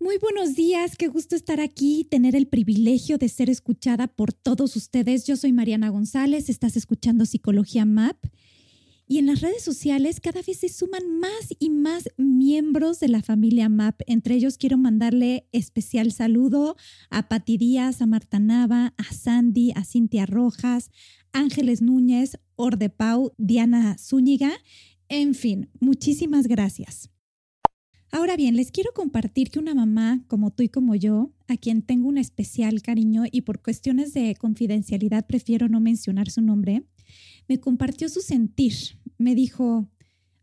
Muy buenos días, qué gusto estar aquí, tener el privilegio de ser escuchada por todos ustedes. Yo soy Mariana González, estás escuchando Psicología MAP y en las redes sociales cada vez se suman más y más miembros de la familia MAP. Entre ellos quiero mandarle especial saludo a Pati Díaz, a Marta Nava, a Sandy, a Cintia Rojas, Ángeles Núñez, Orde Pau, Diana Zúñiga. En fin, muchísimas gracias. Ahora bien, les quiero compartir que una mamá como tú y como yo, a quien tengo un especial cariño y por cuestiones de confidencialidad prefiero no mencionar su nombre, me compartió su sentir. Me dijo,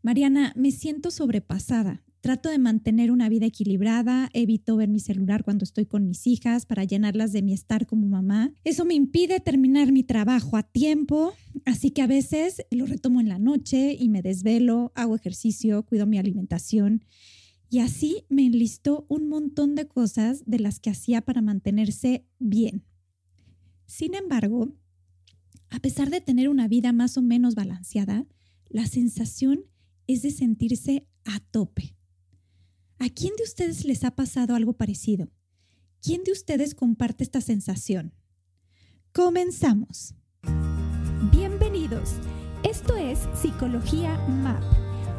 Mariana, me siento sobrepasada. Trato de mantener una vida equilibrada, evito ver mi celular cuando estoy con mis hijas para llenarlas de mi estar como mamá. Eso me impide terminar mi trabajo a tiempo, así que a veces lo retomo en la noche y me desvelo, hago ejercicio, cuido mi alimentación y así me enlistó un montón de cosas de las que hacía para mantenerse bien. Sin embargo, a pesar de tener una vida más o menos balanceada, la sensación es de sentirse a tope. ¿A quién de ustedes les ha pasado algo parecido? ¿Quién de ustedes comparte esta sensación? Comenzamos. Bienvenidos. Esto es Psicología MAP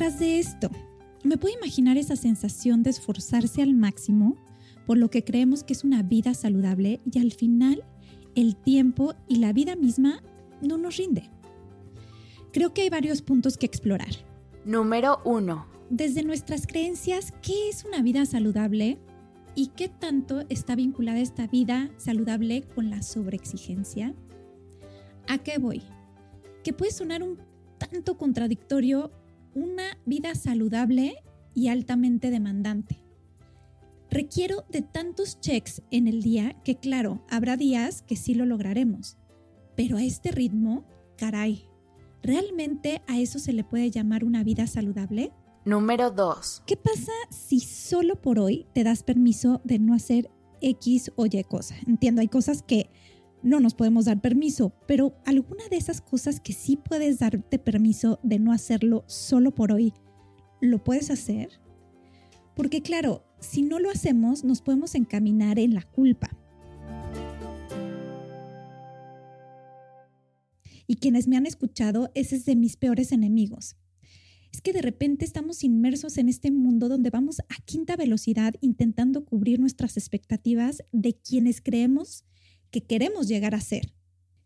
Detrás de esto? Me puedo imaginar esa sensación de esforzarse al máximo por lo que creemos que es una vida saludable y al final el tiempo y la vida misma no nos rinde. Creo que hay varios puntos que explorar. Número uno. Desde nuestras creencias, ¿qué es una vida saludable? ¿Y qué tanto está vinculada esta vida saludable con la sobreexigencia? ¿A qué voy? Que puede sonar un tanto contradictorio una vida saludable y altamente demandante. Requiero de tantos checks en el día que claro, habrá días que sí lo lograremos, pero a este ritmo, caray, ¿realmente a eso se le puede llamar una vida saludable? Número 2. ¿Qué pasa si solo por hoy te das permiso de no hacer X o Y cosa? Entiendo, hay cosas que no nos podemos dar permiso, pero alguna de esas cosas que sí puedes darte permiso de no hacerlo solo por hoy, ¿lo puedes hacer? Porque claro, si no lo hacemos, nos podemos encaminar en la culpa. Y quienes me han escuchado, ese es de mis peores enemigos. Es que de repente estamos inmersos en este mundo donde vamos a quinta velocidad intentando cubrir nuestras expectativas de quienes creemos que queremos llegar a ser.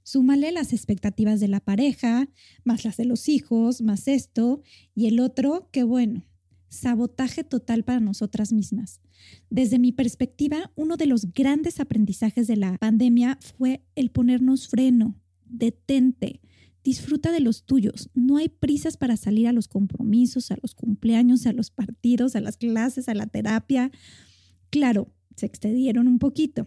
Súmale las expectativas de la pareja, más las de los hijos, más esto, y el otro, que bueno, sabotaje total para nosotras mismas. Desde mi perspectiva, uno de los grandes aprendizajes de la pandemia fue el ponernos freno, detente, disfruta de los tuyos. No hay prisas para salir a los compromisos, a los cumpleaños, a los partidos, a las clases, a la terapia. Claro, se excedieron un poquito,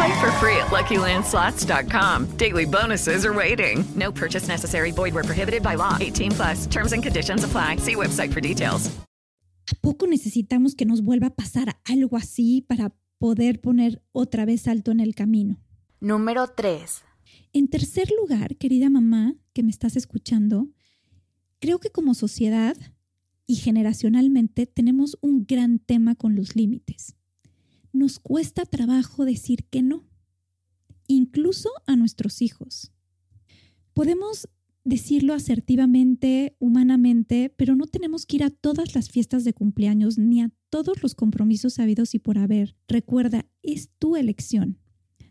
Play for free at LuckyLandSlots.com. Daily bonuses are waiting. No purchase necessary. Void where prohibited by law. 18 plus. Terms and conditions apply. See website for details. ¿A poco necesitamos que nos vuelva a pasar algo así para poder poner otra vez alto en el camino? Número 3. En tercer lugar, querida mamá que me estás escuchando, creo que como sociedad y generacionalmente tenemos un gran tema con los límites. Nos cuesta trabajo decir que no, incluso a nuestros hijos. Podemos decirlo asertivamente, humanamente, pero no tenemos que ir a todas las fiestas de cumpleaños ni a todos los compromisos sabidos y por haber. Recuerda, es tu elección.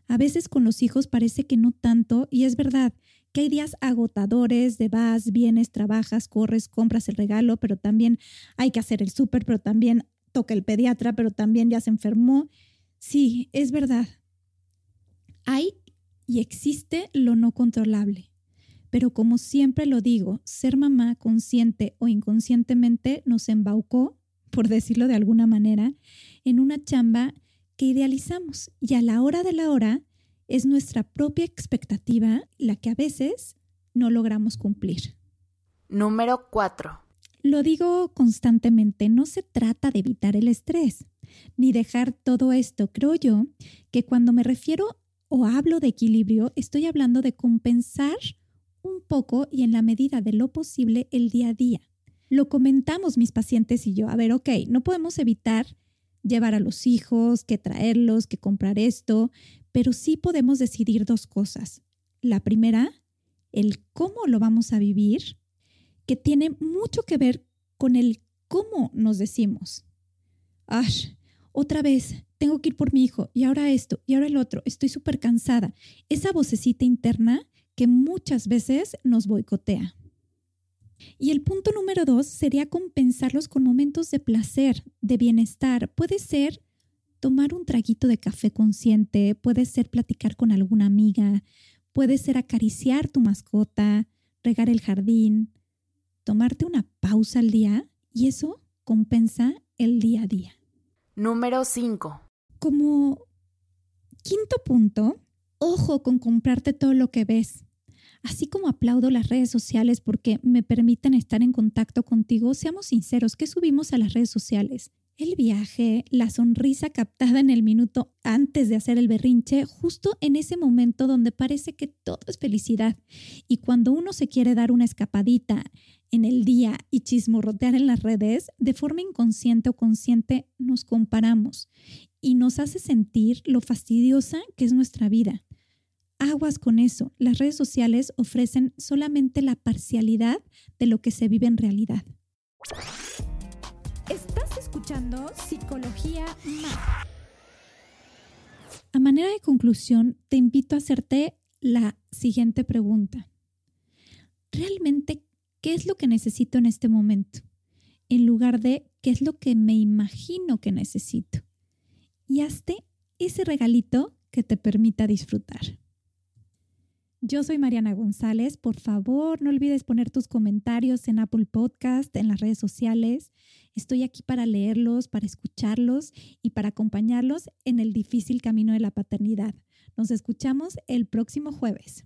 A veces con los hijos parece que no tanto y es verdad que hay días agotadores de vas, vienes, trabajas, corres, compras el regalo, pero también hay que hacer el súper, pero también toca el pediatra, pero también ya se enfermó. Sí, es verdad. Hay y existe lo no controlable. Pero como siempre lo digo, ser mamá consciente o inconscientemente nos embaucó, por decirlo de alguna manera, en una chamba que idealizamos y a la hora de la hora es nuestra propia expectativa la que a veces no logramos cumplir. Número 4. Lo digo constantemente, no se trata de evitar el estrés, ni dejar todo esto. Creo yo que cuando me refiero o hablo de equilibrio, estoy hablando de compensar un poco y en la medida de lo posible el día a día. Lo comentamos mis pacientes y yo, a ver, ok, no podemos evitar llevar a los hijos, que traerlos, que comprar esto, pero sí podemos decidir dos cosas. La primera, el cómo lo vamos a vivir, que tiene mucho que ver con el cómo nos decimos. Ash, otra vez, tengo que ir por mi hijo, y ahora esto, y ahora el otro, estoy súper cansada. Esa vocecita interna que muchas veces nos boicotea. Y el punto número dos sería compensarlos con momentos de placer, de bienestar. Puede ser tomar un traguito de café consciente, puede ser platicar con alguna amiga, puede ser acariciar tu mascota, regar el jardín, tomarte una pausa al día y eso compensa el día a día. Número 5. Como quinto punto, ojo con comprarte todo lo que ves. Así como aplaudo las redes sociales porque me permiten estar en contacto contigo, seamos sinceros, ¿qué subimos a las redes sociales? El viaje, la sonrisa captada en el minuto antes de hacer el berrinche, justo en ese momento donde parece que todo es felicidad. Y cuando uno se quiere dar una escapadita en el día y chismorrotear en las redes, de forma inconsciente o consciente nos comparamos y nos hace sentir lo fastidiosa que es nuestra vida. Aguas con eso. Las redes sociales ofrecen solamente la parcialidad de lo que se vive en realidad. Estás escuchando Psicología Más. A manera de conclusión, te invito a hacerte la siguiente pregunta. ¿Realmente qué es lo que necesito en este momento? En lugar de qué es lo que me imagino que necesito. Y hazte ese regalito que te permita disfrutar. Yo soy Mariana González. Por favor, no olvides poner tus comentarios en Apple Podcast, en las redes sociales. Estoy aquí para leerlos, para escucharlos y para acompañarlos en el difícil camino de la paternidad. Nos escuchamos el próximo jueves.